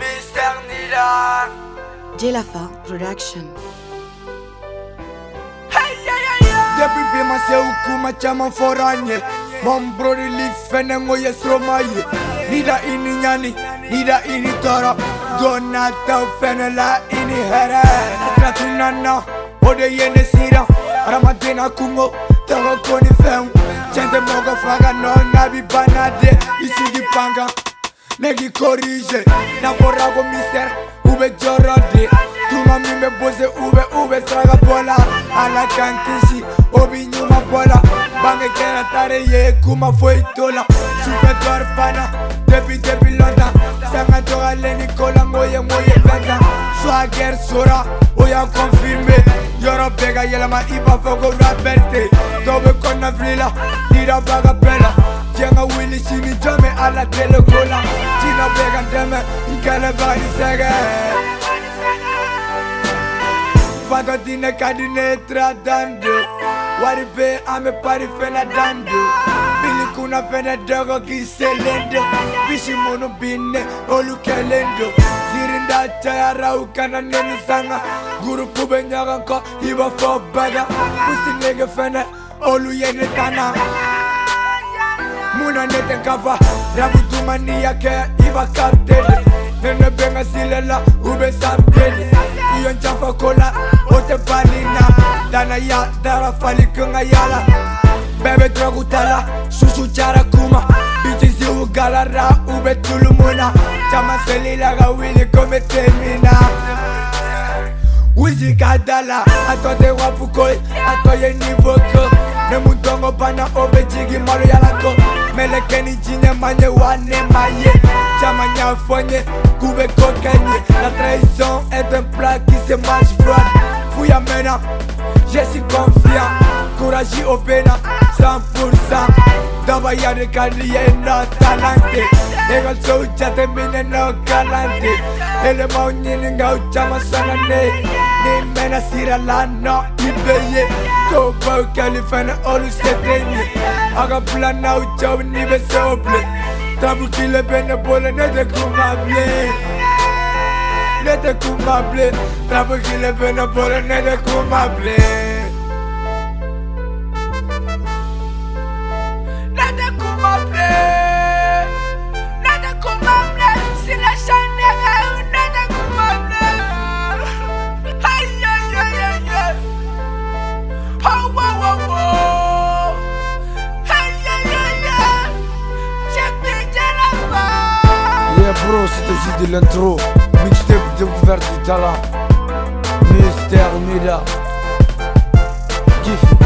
Mr. Nila. Jelafa Production. Depuis se ukuma chama foranye release fene Nida ini nyani, nida ini toro Donata fene la ini here tunana, ode yene sira kungo, koni Chente mogo faga no nabi banade tanga Negi corrige Na porra con mister ser Ube jorode Tu mami me pose ube ube straga bola Ala kankishi Obi nyuma bola Bange kena tare ye kuma foi tola Supe torfana Depi depi londa Sanga toga le Nicola Moye moye banga Swagger sora Oya confirme no pega ma iba fogo raperte Dobe la frila Tira vaga pela Llega Willy mi jame alla till och kolla Dina vägandömen, kalabanisäge Fagotine kadine tra dando Wari be ame pari fena dando Bili kuna fena dogo kiselendo Bishi munu bine olu kelendo Zirinda chaya raukana nenu sanga Guru kube nyaganko iba fo baga Pusi nege fena olu yene tana munanete nkava rabutumani yake iba karteli nene benga silela ube sarteli iyo ncafa kola ote palina dana ya dara falikenga yala bebe trakutala susu cara kuma bitisi ugalara ube tulumuna cama selilaga wili kome temina wizikadala atɔte wapukoe atɔye nivoko ne mudongo bana o be jigi malo yalako meleke ni jinye manye wane maye caman y'a fɔ n ye k'u be ko kɛ n ye la trahison est un plat qui se mange froide fuya mɛnna je suis confiant courage o be na 100 pourcent dabayani kaliye no talante ekol so jateminɛ no galante elemaw ɲiningaw caman sɔnna ne née, mais la sirala, non, il veillait. Kobo, Califane, on nous s'éteignait. Agaplana, ou tchao, ni be sople. Tabou qui le bene, bole, ne te kumable. Ne te kumable. Tabou qui le bene, bole, ne te kumable. Pro, c'est aussi de l'intro Mixtape découverte du talent Mystère Mila Kiff